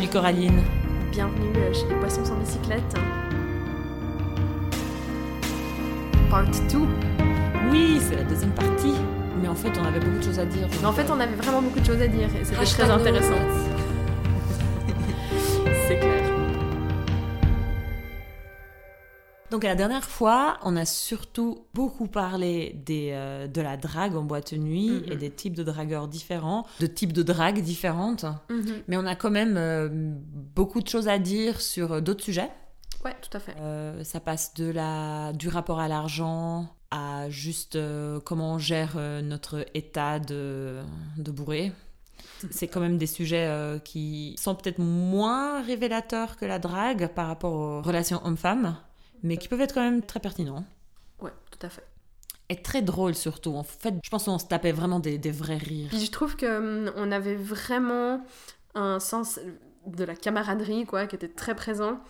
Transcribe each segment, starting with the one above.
Salut Coraline. Bienvenue euh, chez les Poissons sans bicyclette. Part 2. Oui, c'est la deuxième partie. Mais en fait, on avait beaucoup de choses à dire. Mais en fait, on avait vraiment beaucoup de choses à dire et c'était très intéressant. C'est clair. Donc la dernière fois, on a surtout beaucoup parlé des, euh, de la drague en boîte de nuit Mhm. et des types de dragueurs différents, de types de drague différentes. Mhm. Mais on a quand même euh, beaucoup de choses à dire sur euh, d'autres sujets. Ouais, tout à fait. Euh, ça passe de la, du rapport à l'argent à juste comment on gère notre état de, de bourré. C'est quand même des sujets euh, qui sont peut-être moins révélateurs que la drague par rapport aux relations hommes-femmes, mais qui peuvent être quand même très pertinents. Ouais, tout à fait. Et très drôles surtout. En fait, je pense qu'on se tapait vraiment des, des vrais rires. Puis je trouve que hum, on avait vraiment un sens de la camaraderie quoi qui était très présent.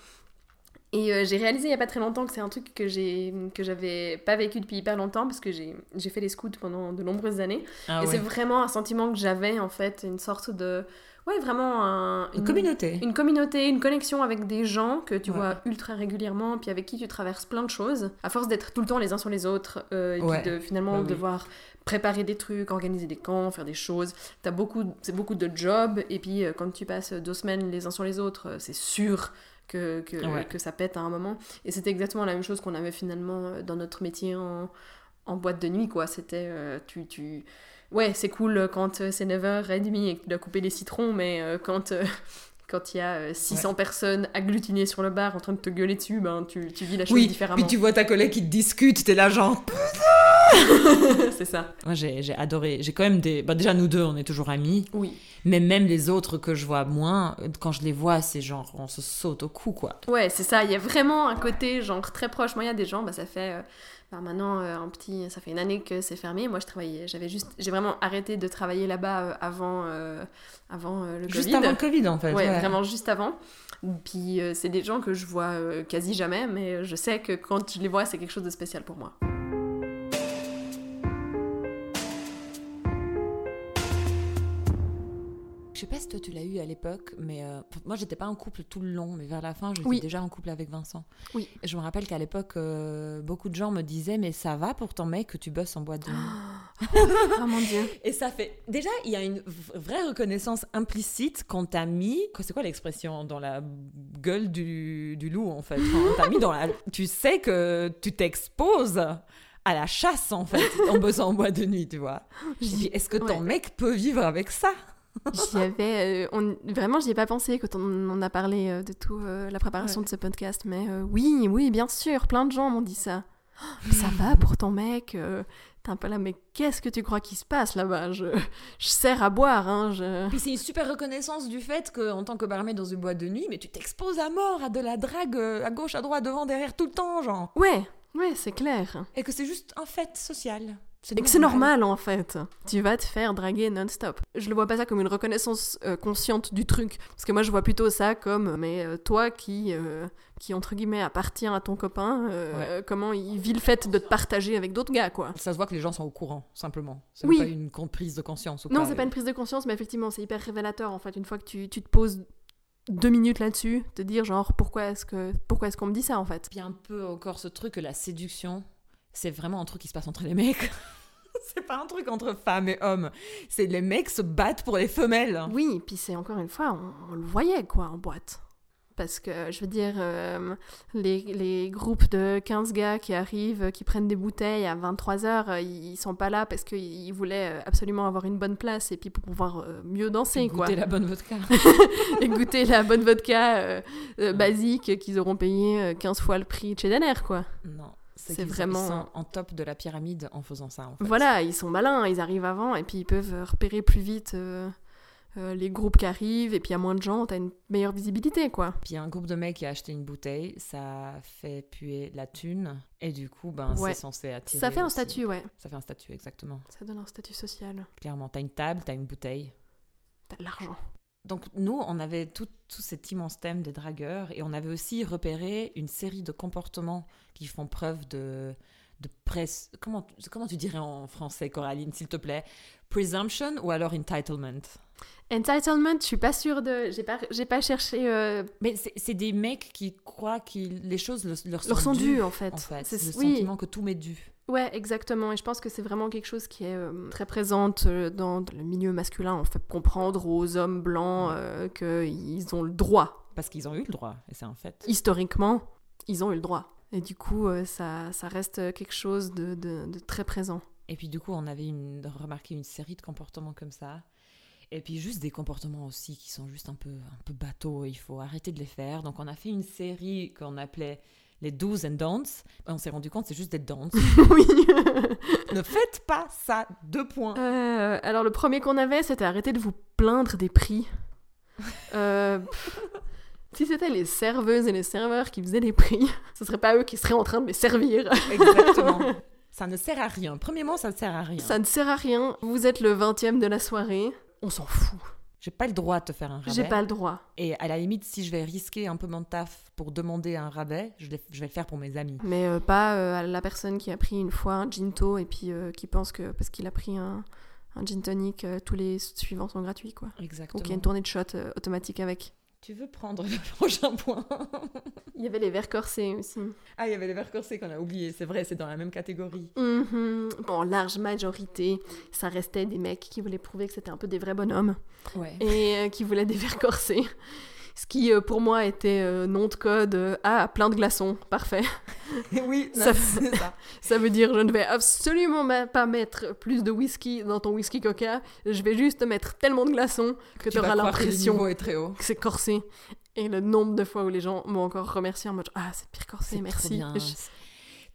Et euh, j'ai réalisé il y a pas très longtemps que c'est un truc que j'ai que j'avais pas vécu depuis hyper longtemps parce que j'ai fait les scouts pendant de nombreuses années Ah et ouais. c'est vraiment un sentiment que j'avais en fait une sorte de ouais vraiment un, Une communauté. une communauté, une connexion avec des gens que tu Ouais. vois ultra régulièrement, puis avec qui tu traverses plein de choses, à force d'être tout le temps les uns sur les autres, euh, et Ouais. puis de finalement Bah oui. devoir préparer des trucs, organiser des camps, faire des choses. T'as beaucoup, c'est beaucoup de jobs, et puis euh, quand tu passes deux semaines les uns sur les autres, c'est sûr que, que, Ouais. que ça pète à un moment. Et c'était exactement la même chose qu'on avait finalement euh, dans notre métier en, en boîte de nuit, quoi. C'était, euh, tu, tu... Ouais, c'est cool quand euh, c'est 9h30 et que tu dois couper les citrons, mais euh, quand... euh, Quand il y a euh, 600 personnes agglutinées sur le bar en train de te gueuler dessus, ben tu, tu vis la chose Oui, différemment. puis tu vois ta collègue qui te discute, t'es là genre... c'est ça. Moi j'ai adoré, j'ai quand même des... Bah, déjà nous deux on est toujours amis, Oui. mais même les autres que je vois moins, quand je les vois c'est genre on se saute au cou quoi. Ouais, c'est ça. Il y a vraiment un côté genre très proche. Moi, il y a des gens, bah, ça fait euh, bah, maintenant euh, un petit, ça fait une année que c'est fermé. Moi, je travaillais, j'avais juste, j'ai vraiment arrêté de travailler là-bas euh, avant, euh, avant euh, le Juste Covid. avant le Covid en fait. Ouais, ouais. vraiment juste avant. Puis c'est des gens que je vois quasi jamais, mais je sais que quand je les vois, c'est quelque chose de spécial pour moi. Je sais pas si toi tu l'as eu à l'époque, mais euh, moi j'étais pas en couple tout le long, mais vers la fin j'étais Oui. déjà en couple avec Vincent. Oui. Et je me rappelle qu'à l'époque euh, beaucoup de gens me disaient mais ça va pour ton mec que tu bosses en boîte de nuit. oh mon dieu. Et ça fait déjà il y a une vraie reconnaissance implicite quand t'as mis c'est quoi l'expression dans la gueule du, du loup en fait? Mis dans la tu sais que tu t'exposes à la chasse en fait en bossant en boîte de nuit tu vois. Et puis, est-ce que ton Ouais. mec peut vivre avec ça? J'y avais, euh, on- vraiment, j'y ai pas pensé quand on en a parlé euh, de tout euh, la préparation de ce podcast, mais oui, oui, bien sûr, plein de gens m'ont dit ça. Oh, ça va pour ton mec T'es un peu là, mais qu'est-ce que tu crois qui se passe là-bas? Je, je sers à boire, hein. Je... Puis c'est une super reconnaissance du fait qu'en tant que barmaid dans une boîte de nuit, mais tu t'exposes à mort à de la drague à gauche, à droite, devant, derrière, tout le temps, genre. Ouais, ouais, c'est clair. Et que c'est juste un fait social. Et que c'est normal en fait. Tu vas te faire draguer non-stop. Je le vois pas ça comme une reconnaissance euh, consciente du truc. Parce que moi je vois plutôt ça comme, mais euh, toi qui, euh, qui entre guillemets appartient à ton copain, euh, Ouais. euh, comment il vit le fait de te partager avec d'autres gars quoi. Ça se voit que les gens sont au courant, simplement. C'est Oui. pas une prise de conscience ou Non, c'est pas une prise de conscience, mais effectivement c'est hyper révélateur en fait. Une fois que tu, tu te poses deux minutes là-dessus, te dire genre pourquoi est-ce que pourquoi est-ce qu'on me dit ça en fait? Puis un peu encore ce truc que la séduction, c'est vraiment un truc qui se passe entre les mecs. c'est pas un truc entre femmes et hommes. C'est les mecs se battent pour les femelles. Oui, puis c'est encore une fois, on, on le voyait quoi en boîte. Parce que, je veux dire, euh, les, les groupes de 15 gars qui arrivent, qui prennent des bouteilles à 23h, ils sont pas là parce qu'ils voulaient euh, absolument avoir une bonne place et puis pour pouvoir euh, mieux danser, quoi. Goûter la bonne vodka. et goûter la bonne vodka euh, euh, basique qu'ils auront payé euh, 15 fois le prix chez Denner, quoi. non. C'est vraiment- Ils sont en top de la pyramide en faisant ça, en fait. Voilà, ils sont malins, ils arrivent avant et puis ils peuvent euh, repérer plus vite euh, euh, les groupes qui arrivent et puis à moins de gens, t'as une meilleure visibilité, quoi. Puis un groupe de mecs qui a acheté une bouteille, ça fait puer la thune. Et du coup, ben, Ouais. c'est censé attirer. Ça fait un statut, ouais. Ça fait un statut, exactement. Ça donne un statut social. Clairement, t'as une table, t'as une bouteille. T'as de l'argent. Donc nous, on avait tout, tout cet immense thème des dragueurs et on avait aussi repéré une série de comportements qui font preuve de, de presse. Comment, comment tu dirais en français, Coraline, s'il te plaît? Presumption ou alors entitlement? Entitlement, je suis pas sûre de. J'ai pas, j'ai pas cherché. euh, Mais c'est des mecs qui croient que les choses leur, leur sont, Leur sont dues, dues, en fait. En fait, C'est- le oui. sentiment que tout m'est dû. Ouais, exactement. Et je pense que c'est vraiment quelque chose qui est euh, très présente euh, dans le milieu masculin. On fait comprendre aux hommes blancs euh, qu'ils ont le droit. Parce qu'ils ont eu le droit, et c'est un fait. Historiquement, ils ont eu le droit. Et du coup, euh, ça, ça reste quelque chose de, de- de très présent. Et puis du coup, on avait une, remarqué une série de comportements comme ça. Et puis juste des comportements aussi qui sont juste un peu, un peu bateaux. Il faut arrêter de les faire. Donc on a fait une série qu'on appelait les do's and don'ts. Et on s'est rendu compte c'est juste des don'ts. oui. ne faites pas ça, deux points. Euh, alors le premier qu'on avait, c'était arrêter de vous plaindre des prix. Euh, pff, si c'était les serveuses et les serveurs qui faisaient les prix, ce serait pas eux qui seraient en train de les servir. Exactement. ça ne sert à rien. Premièrement, ça ne sert à rien. Ça ne sert à rien. Vous êtes le 20e de la soirée. On s'en fout. J'ai pas le droit de te faire un rabais. J'ai pas le droit. Et à la limite, si je vais risquer un peu mon taf pour demander un rabais, je, vais le faire pour mes amis. Mais euh, pas euh, à la personne qui a pris une fois un ginto et puis euh, qui pense que parce qu'il a pris un, un gin tonic, euh, tous les suivants sont gratuits, quoi. Ou Exactement. qu'il y a une tournée de shots euh, automatique avec. Tu veux prendre le prochain point? Il y avait les verres corsés aussi. Ah, il y avait les verres corsés qu'on a oublié. C'est vrai, c'est dans la même catégorie. Mhm. En large majorité, ça restait des mecs qui voulaient prouver que c'était un peu des vrais bonhommes Ouais. et euh, qui voulaient des verres corsés. Ce qui, euh, pour moi, était euh, nom de code euh, Ah, plein de glaçons. Parfait. oui, Ça- ça. Ça veut dire je ne vais absolument pas mettre plus de whisky dans ton whisky coca. Je vais juste mettre tellement de glaçons que tu auras que l'impression haut. que c'est corsé. Et le nombre de fois où les gens m'ont encore remercié en mode Ah, c'est pire corsé, merci. trop bien. Je-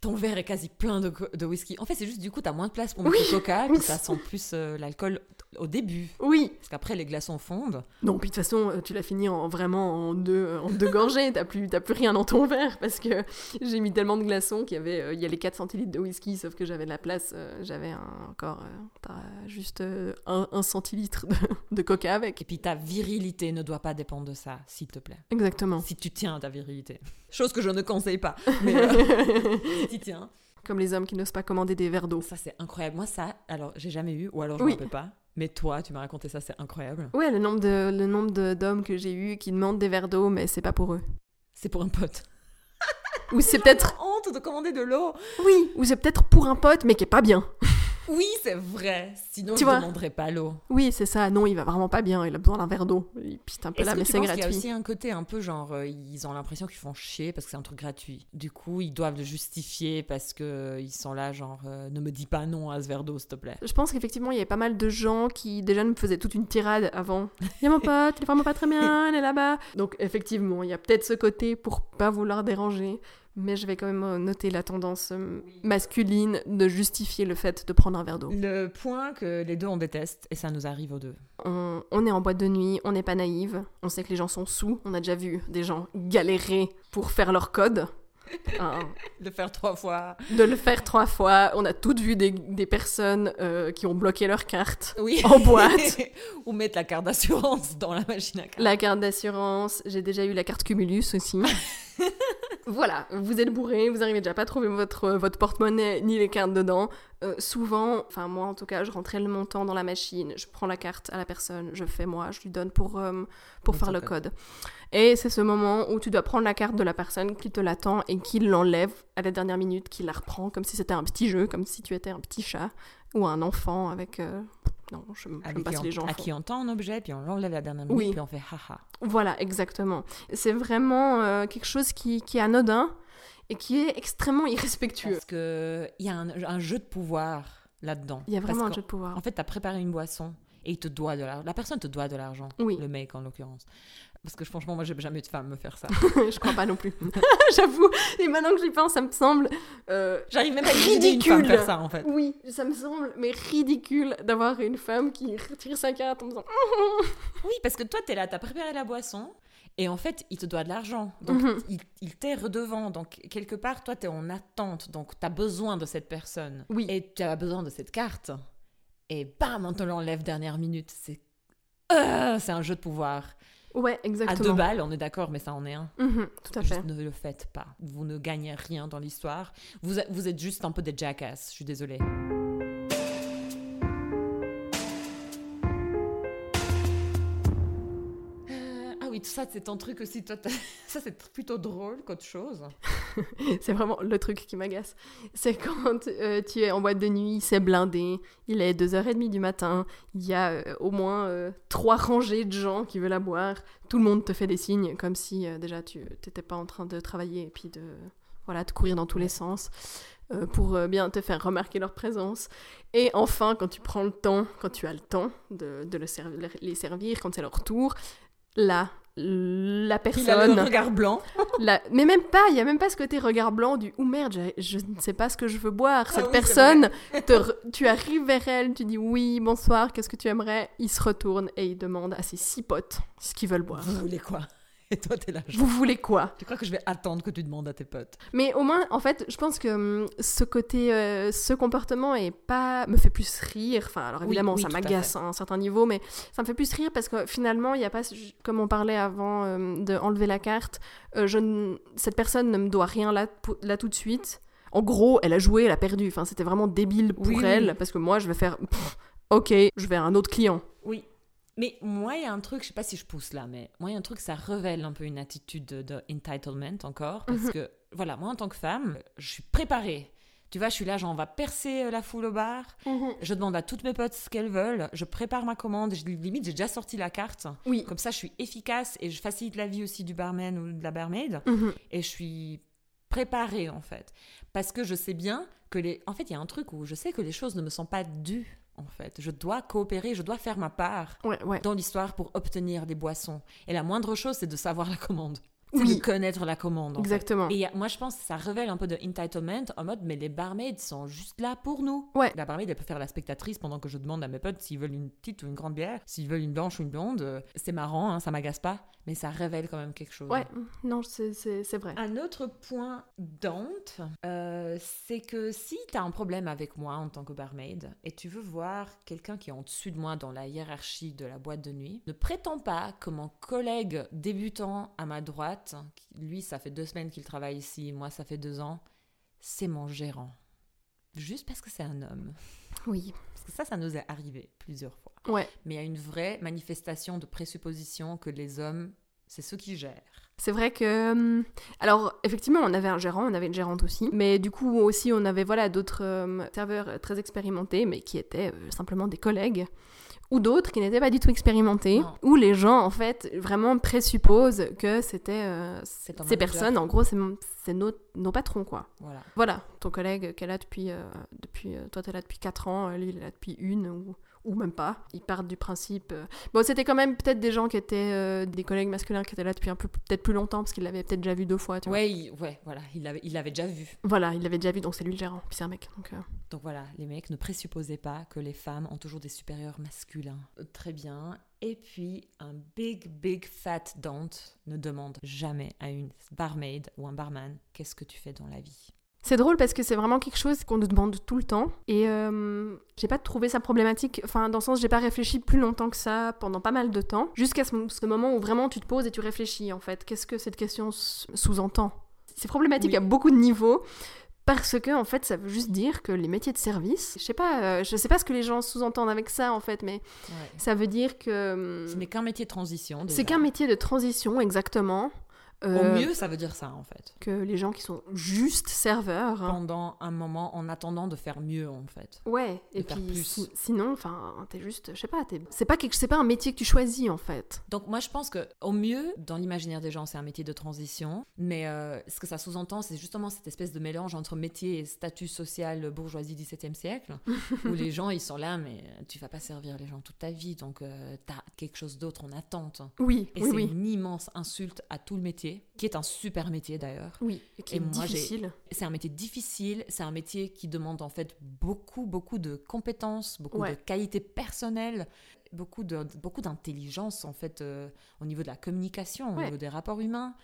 Ton verre est quasi plein de, whisky. En fait, c'est juste du coup, t'as moins de place pour Oui, mettre le coca, puis ça sent plus euh, l'alcool au début. Oui, Parce qu'après, les glaçons fondent. Non, puis de toute façon, euh, tu l'as fini en vraiment en deux, en deux gorgées. T'as plus, plus rien dans ton verre parce que j'ai mis tellement de glaçons qu'il y avait, euh, il y a les 4 centilitres de whisky, sauf que j'avais de la place. euh, j'avais encore juste un, un centilitre de, de coca avec. Et puis ta virilité ne doit pas dépendre de ça, s'il te plaît. Exactement. Si tu tiens à ta virilité. Chose que je ne conseille pas. Mais euh, tiens. Comme les hommes qui n'osent pas commander des verres d'eau. Ça, c'est incroyable. Moi, ça, alors, j'ai jamais eu, ou alors je Oui. ne rappelle pas. Mais toi, tu m'as raconté ça, c'est incroyable. Ouais, le nombre de, le nombre de- d'hommes que j'ai eu qui demandent des verres d'eau, mais c'est pas pour eux. C'est pour un pote. Ou c'est peut-être, Honte de commander de l'eau. oui, ou c'est peut-être pour un pote, mais qui est pas bien. Oui, c'est vrai. Sinon, Tu je ne vois. demanderais pas l'eau. Oui, c'est ça. Non, il va vraiment pas bien. Il a besoin d'un verre d'eau. Puis c'est un peu là, mais c'est penses qu'il y a gratuit. aussi un côté un peu genre, euh, ils ont l'impression qu'ils font chier parce que c'est un truc gratuit. Du coup, ils doivent le justifier parce que euh, sont là, genre, euh, ne me dis pas non à ce verre d'eau, s'il te plaît. Je pense qu'effectivement, il y avait pas mal de gens qui déjà me faisaient toute une tirade avant. Il y a mon pote, il est vraiment pas très bien, elle est là-bas. Donc effectivement, il y a peut-être ce côté pour pas vouloir déranger. Mais je vais quand même euh, noter la tendance euh, masculine de justifier le fait de prendre un verre d'eau. Le point que les deux on déteste, et ça nous arrive aux deux. On, on est en boîte de nuit, on n'est pas naïve, on sait que les gens sont sous, on a déjà vu des gens galérer pour faire leur code. Hein, Le faire trois fois. de le faire trois fois, on a toutes vu des, des personnes euh, qui ont bloqué leur carte. Oui. En boîte. Ou mettre la carte d'assurance dans la machine à carte. La carte d'assurance, j'ai déjà eu la carte Cumulus aussi. Voilà, vous êtes bourré, vous arrivez déjà pas à trouver votre, votre porte-monnaie ni les cartes dedans. Euh, souvent, enfin moi en tout cas, je rentrais le montant dans la machine, je prends la carte à la personne, je fais moi, je lui donne pour, euh, pour faire le code. code. Et c'est ce moment où tu dois prendre la carte de la personne qui te l'attend et qui l'enlève à la dernière minute, qui la reprend comme si c'était un petit jeu, comme si tu étais un petit chat ou un enfant avec... euh, Non, je on- les gens à font. qui on tend un objet, puis on l'enlève la dernière minute, Oui. puis on fait haha. Voilà, exactement. C'est vraiment euh, quelque chose qui, qui est anodin et qui est extrêmement irrespectueux. Parce qu'il y a un, un jeu de pouvoir là-dedans. Il y a vraiment Parce un jeu de pouvoir. En fait, tu as préparé une boisson et il te doit de l'argent. La personne te doit de l'argent. Oui. Le mec, en l'occurrence. Parce que franchement, moi, j'ai jamais eu de femme me faire ça. je crois pas non plus. J'avoue. Et maintenant que j'y pense, ça me semble. euh, J'arrive même à imaginer une femme Ridicule. faire ça, en fait. Oui, ça me semble, mais ridicule d'avoir une femme qui retire sa carte en disant Oui, parce que toi, t'es là, t'as préparé la boisson. Et en fait, il te doit de l'argent. Donc, Mhm. il, il t'est redevant. Donc, quelque part, toi, t'es en attente. Donc, t'as besoin de cette personne. Oui. Et tu as besoin de cette carte. Et bam, on te l'enlève dernière minute. C'est. Euh, c'est un jeu de pouvoir. Ouais, À exactement. deux balles, on est d'accord, mais ça en est un. Mhm, tout à fait. Juste ne le faites pas. Vous ne gagnez rien dans l'histoire. Vous, êtes- vous êtes juste un peu des jackass. Je suis désolée. Ça, c'est ton truc aussi. Toi, ça, c'est plutôt drôle qu'autre chose. C'est vraiment le truc qui m'agace. C'est quand euh, tu es en boîte de nuit, c'est blindé, il est 2h30 du matin, il y a euh, au moins euh, trois rangées de gens qui veulent la boire, tout le monde te fait des signes comme si euh, déjà tu n'étais pas en train de travailler et puis de voilà, de courir dans tous les sens pour bien te faire remarquer leur présence. Et enfin, quand tu prends le temps, quand tu as le temps de, de le serv- les servir, quand c'est leur tour, là, la Il a le personne... regard blanc. La- Mais même pas, il y a même pas ce côté regard blanc du « ou merde, je ne sais pas ce que je veux boire ». Cette Ah oui, c'est personne, te re- tu arrives vers elle, tu dis « oui, bonsoir, qu'est-ce que tu aimerais ?» Il se retourne et il demande à ses six potes ce qu'ils veulent boire. Vous voulez quoi? Et toi, t'es là. genre, Vous voulez quoi? Tu crois que je vais attendre que tu demandes à tes potes? Mais au moins, en fait, je pense que hum, ce côté, euh, ce comportement est pas me fait plus rire. Enfin, alors évidemment, oui, ça à m'agace à un certain niveau, mais ça me fait plus rire parce que finalement, il y a pas, comme on parlait avant euh, de enlever la carte, euh, je cette personne ne me doit rien là, là tout de suite. En gros, elle a joué, elle a perdu. Enfin, c'était vraiment débile pour oui. elle parce que moi, je vais faire, pff, ok, je vais à un autre client. Mais moi, il y a un truc, je sais pas si je pousse là, mais moi, il y a un truc, ça révèle un peu une attitude de, de entitlement encore. Parce Mhm. que, voilà, moi, en tant que femme, je suis préparée. Tu vois, je suis là, genre, on va percer euh, la foule au bar. Je demande à toutes mes potes ce qu'elles veulent. Je prépare ma commande. Je, limite, j'ai déjà sorti la carte. Oui. Comme ça, je suis efficace et je facilite la vie aussi du barman ou de la barmaid. Mhm. Et je suis préparée, en fait. Parce que je sais bien que les... En fait, il y a un truc où je sais que les choses ne me sont pas dues, en fait. Je dois coopérer, je dois faire ma part Ouais, ouais. dans l'histoire pour obtenir des boissons. Et la moindre chose, c'est de savoir la commande. Oui. de connaître la commande. fait. Exactement. Et moi, je pense que ça révèle un peu de entitlement en mode, mais les barmaids sont juste là pour nous. Ouais. La barmaid, elle peut faire la spectatrice pendant que je demande à mes potes s'ils veulent une petite ou une grande bière, s'ils veulent une blanche ou une blonde. Euh, C'est marrant, hein, ça m'agace pas, mais ça révèle quand même quelque chose. Ouais, non, c'est- vrai. Un autre point d'honte, euh, c'est que si tu as un problème avec moi en tant que barmaid et tu veux voir quelqu'un qui est en dessus de moi dans la hiérarchie de la boîte de nuit, ne prétends pas que mon collègue débutant à ma droite, lui ça fait deux semaines qu'il travaille ici, moi ça fait deux ans, c'est mon gérant. Juste parce que c'est un homme. Oui. Parce que ça, ça nous est arrivé plusieurs fois. Ouais. Mais il y a une vraie manifestation de présupposition que les hommes, c'est ceux qui gèrent. C'est vrai que. hum, Alors, effectivement, on avait un gérant, on avait une gérante aussi. Mais du coup, aussi, on avait voilà, d'autres euh, serveurs très expérimentés, mais qui étaient euh, simplement des collègues. Ou d'autres qui n'étaient pas du tout expérimentés. Non. Où les gens, en fait, vraiment présupposent que c'était. euh, ces manager. personnes, en gros, c'est nos, nos patrons, quoi. Voilà. Voilà, ton collègue qui est là depuis. euh, depuis toi, t'es là depuis 4 ans, lui, il est là depuis une ou, ou même pas. Ils partent du principe. euh, Bon, c'était quand même peut-être des gens qui étaient. euh, des collègues masculins qui étaient là depuis un peu. peut-être plus longtemps, parce qu'ils l'avaient peut-être déjà vu deux fois, tu vois. Ouais, il- ouais, voilà, il l'avait, il l'avait déjà vu. Voilà, il l'avait déjà vu, donc c'est lui le gérant. Puis c'est un mec. Donc, euh, Donc voilà, les mecs, ne présupposez pas que les femmes ont toujours des supérieurs masculins. Très bien. Et puis, un big, big fat don't ne demande jamais à une barmaid ou un barman qu'est-ce que tu fais dans la vie? C'est drôle parce que c'est vraiment quelque chose qu'on nous demande tout le temps. Et euh, j'ai pas trouvé ça problématique. Enfin, dans le sens, j'ai pas réfléchi plus longtemps que ça pendant pas mal de temps. Jusqu'à ce, ce moment où vraiment tu te poses et tu réfléchis, en fait. Qu'est-ce que cette question sous-entend? C'est problématique Oui. à beaucoup de niveaux. Parce que, en fait, ça veut juste dire que les métiers de service, je sais pas, euh, je sais pas ce que les gens sous-entendent avec ça, en fait, mais ça veut dire que. Ce n'est qu'un métier de transition. C'est qu'un métier de transition, exactement. Au Euh, mieux, ça veut dire ça, en fait. que les gens qui sont juste serveurs. hein. Pendant un moment, en attendant de faire mieux, en fait. Ouais, et de faire puis plus. si- sinon, enfin, t'es juste, je sais pas, t'es- c'est pas quelque, pas un métier que tu choisis en fait. Donc moi je pense que au mieux dans l'imaginaire des gens c'est un métier de transition, mais euh, ce que ça sous-entend c'est justement cette espèce de mélange entre métier et statut social bourgeoisie 17e siècle, où les gens ils sont là mais tu vas pas servir les gens toute ta vie donc euh, t'as quelque chose d'autre en attente. Oui, Et oui, c'est oui, une immense insulte à tout le métier, qui est un super métier d'ailleurs. oui, et qui Et est moi, difficile. C'est un métier difficile, c'est un métier qui demande en fait beaucoup, beaucoup de compétences, beaucoup Ouais. de qualités personnelles, beaucoup de beaucoup d'intelligence en fait euh, au niveau de la communication, au niveau des rapports humains.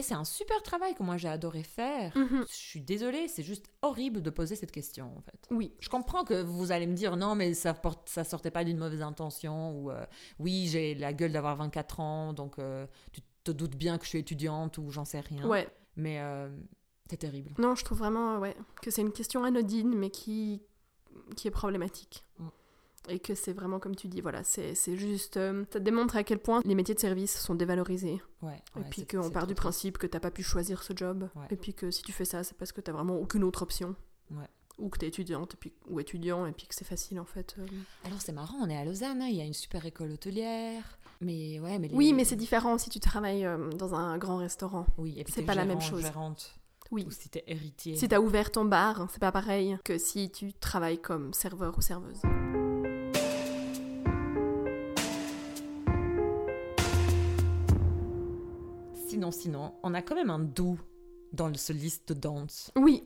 Et c'est un super travail que moi j'ai adoré faire. Mhm. Je suis désolée, c'est juste horrible de poser cette question en fait. Oui. Je comprends que vous allez me dire non, mais ça, porte, ça sortait pas d'une mauvaise intention ou euh, oui, j'ai la gueule d'avoir 24 ans, donc euh, tu te doutes bien que je suis étudiante ou j'en sais rien. Ouais. Mais euh, c'est terrible. Non, je trouve vraiment ouais, que c'est une question anodine, mais qui, qui est problématique. Mm. Et que c'est vraiment comme tu dis, voilà, c'est c'est juste. euh, ça démontre à quel point les métiers de service sont dévalorisés. Ouais. et puis qu'on part du principe que t'as pas pu choisir ce job. Ouais. Et puis que si tu fais ça, c'est parce que t'as vraiment aucune autre option. Ouais. Ou que t'es étudiante et puis, ou étudiant et puis que c'est facile en fait. euh. Alors c'est marrant, on est à Lausanne, hein, il y a une super école hôtelière. Mais ouais, mais les- Oui, mais c'est différent si tu travailles euh, dans un grand restaurant. Oui, et puis c'est pas la même chose. Gérante, Oui. ou si t'es héritier. Si t'as ouvert ton bar, c'est pas pareil que si tu travailles comme serveur ou serveuse. Sinon, sinon, on a quand même un doux dans ce liste de danse. Oui,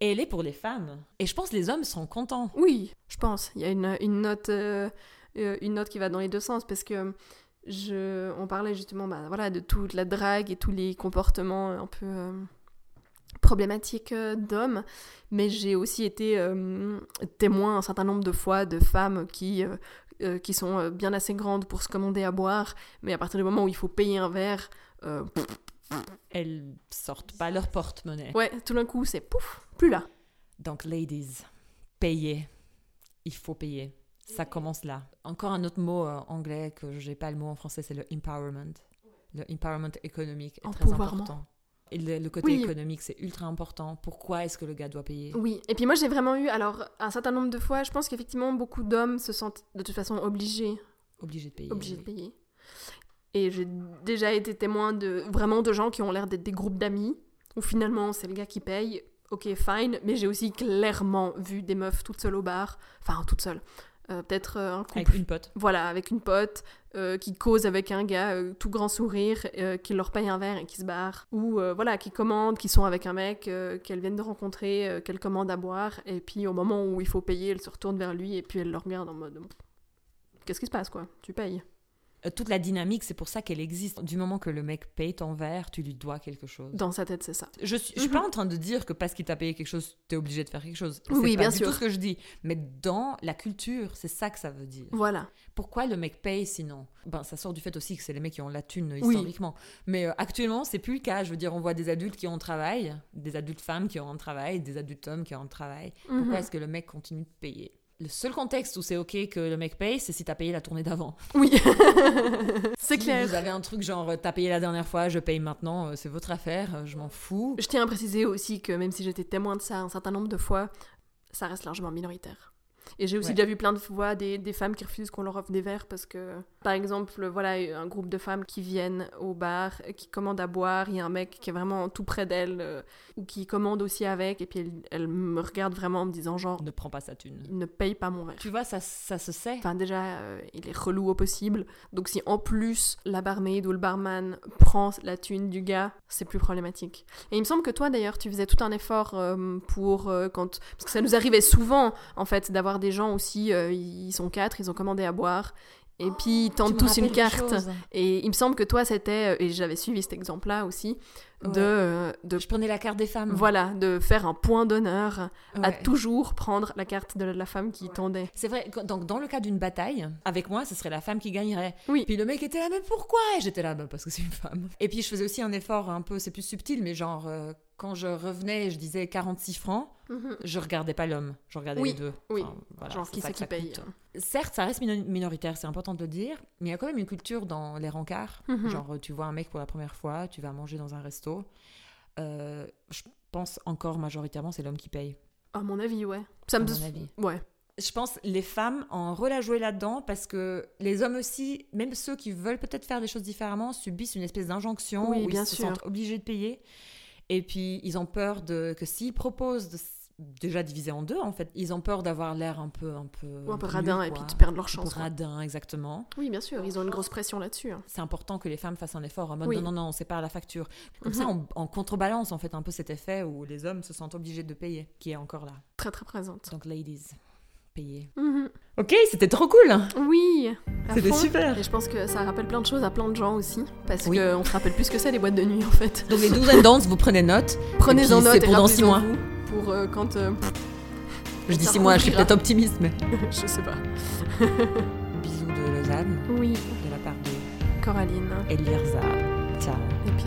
Et elle est pour les femmes. Et je pense que les hommes sont contents. oui, je pense. Il y a une, une note, euh, euh, une note qui va dans les deux sens parce que je, on parlait justement bah, voilà, de toute la drague et tous les comportements un peu euh, problématiques euh, d'hommes, mais j'ai aussi été euh, témoin un certain nombre de fois de femmes qui, euh, euh, qui sont euh, bien assez grandes pour se commander à boire, mais à partir du moment où il faut payer un verre, euh, Elles sortent pas leur porte-monnaie. ouais, tout d'un coup c'est pouf, plus là. Donc, ladies, payez. Il faut payer. Ça commence là. Encore un autre mot euh, anglais que j'ai pas le mot en français, c'est le empowerment. Le empowerment économique est très important. Et le, le côté Oui. économique, c'est ultra important. Pourquoi est-ce que le gars doit payer? Oui, et puis moi j'ai vraiment eu, alors un certain nombre de fois, je pense qu'effectivement beaucoup d'hommes se sentent de toute façon obligés, Obligé de payer. obligés de payer. Et j'ai déjà été témoin de vraiment de gens qui ont l'air d'être des groupes d'amis, où finalement c'est le gars qui paye, ok fine, mais j'ai aussi clairement vu des meufs toutes seules au bar, enfin toutes seules, euh, peut-être euh, un couple Avec une pote. voilà, avec une pote euh, qui cause avec un gars euh, tout grand sourire, qui leur paye un verre et qui se barre. Ou voilà, qui commande, qui sont avec un mec qu'elles viennent de rencontrer, qu'elles commandent à boire, et puis au moment où il faut payer, elle se retourne vers lui et puis elle le regarde en mode Qu'est-ce qui se passe quoi? Tu payes. Euh, toute la dynamique, c'est pour ça qu'elle existe. Du moment que le mec paye ton verre, tu lui dois quelque chose. Dans sa tête, c'est ça. Je suis, je suis Mhm. pas en train de dire que parce qu'il t'a payé quelque chose, t'es obligé de faire quelque chose. Oui, pas bien du sûr. tout ce que je dis. Mais dans la culture, c'est ça que ça veut dire. Voilà. Pourquoi le mec paye sinon? Ben, ça sort du fait aussi que c'est les mecs qui ont la thune Oui. historiquement. Mais euh, actuellement, c'est plus le cas. Je veux dire, on voit des adultes qui ont un travail, des adultes femmes qui ont un travail, des adultes hommes qui ont un travail. Mhm. Pourquoi est-ce que le mec continue de payer? Le seul contexte où c'est ok que le mec paye, c'est si t'as payé la tournée d'avant. Oui. c'est Si clair. vous avez un truc genre t'as payé la dernière fois, je paye maintenant, euh, c'est votre affaire, euh, je m'en fous. Je tiens à préciser aussi que même si j'étais témoin de ça un certain nombre de fois, ça reste largement minoritaire. Et j'ai aussi Ouais. déjà vu plein de fois des, des femmes qui refusent qu'on leur offre des verres parce que, par exemple, voilà, un groupe de femmes qui viennent au bar, qui commandent à boire, il y a un mec qui est vraiment tout près d'elle euh, ou qui commande aussi avec, et puis elle, elle me regarde vraiment en me disant genre, Ne prends pas sa thune. ne paye pas mon verre. Tu vois, ça, ça se sait. Enfin, déjà, euh, il est relou au possible. Donc, si en plus la barmaid ou le barman prend la thune du gars, c'est plus problématique. Et il me semble que toi, d'ailleurs, tu faisais tout un effort euh, pour euh, quand. Parce que ça nous arrivait souvent, en fait, d'avoir des gens aussi, euh, ils sont quatre, ils ont commandé à boire. Et puis, ils Tu tentent tous une carte. Et il me semble que toi, c'était. euh, Et j'avais suivi cet exemple-là aussi. De. Ouais. euh, de Je prenais la carte des femmes. voilà, de faire un point d'honneur à toujours prendre la carte de la femme qui tendait. C'est vrai, donc dans le cas d'une bataille, avec moi, ce serait la femme qui gagnerait. Oui. Puis le mec était là, mais pourquoi? Et j'étais là, bah, parce que c'est une femme. Et puis je faisais aussi un effort un peu, c'est plus subtil, mais genre, euh, quand je revenais, je disais 46 francs, Mhm. je regardais pas l'homme, je regardais Oui, les deux. oui. Enfin, voilà, Genre, qui c'est qui paye coûte. Certes, ça reste mino- minoritaire, c'est important de le dire, mais il y a quand même une culture dans les rencarts. Mhm. Genre, tu vois un mec pour la première fois, tu vas manger dans un resto. Euh, je pense encore majoritairement, c'est l'homme qui paye, À mon avis, ouais. Ça à me... mon avis. Ouais. Je pense les femmes ont un rôle à jouer là-dedans parce que les hommes aussi, même ceux qui veulent peut-être faire des choses différemment, subissent une espèce d'injonction Oui, où bien ils se sûr. sentent obligés de payer. Et puis ils ont peur de que s'ils proposent de déjà diviser en deux en fait, ils ont peur d'avoir l'air un peu un peu Ou un peu radin et puis de perdre leur Un peu chance. radin exactement. Oui, bien sûr, ils ont une grosse pression là-dessus. hein. C'est important que les femmes fassent un effort en mode Oui. non non non, on sépare la facture. Comme Mhm. ça on, on contrebalance en fait un peu cet effet où les hommes se sentent obligés de payer qui est encore là. Très très présente. Donc ladies, Mhm. OK, c'était trop cool. Oui, À C'était super. Et je pense que ça rappelle plein de choses à plein de gens aussi, parce Oui. qu'on se rappelle plus que c'est les boîtes de nuit en fait. Donc les 12 and Dance, vous prenez note. Prenez-en note c'est et pour dans six rappelez-en mois. vous pour euh, quand... euh, Je dis Ça 6 mois, je suis peut-être optimiste, mais. je sais pas. Bisous de Lausanne, Oui, de la part de Coraline. Elirza. Ciao. Et puis.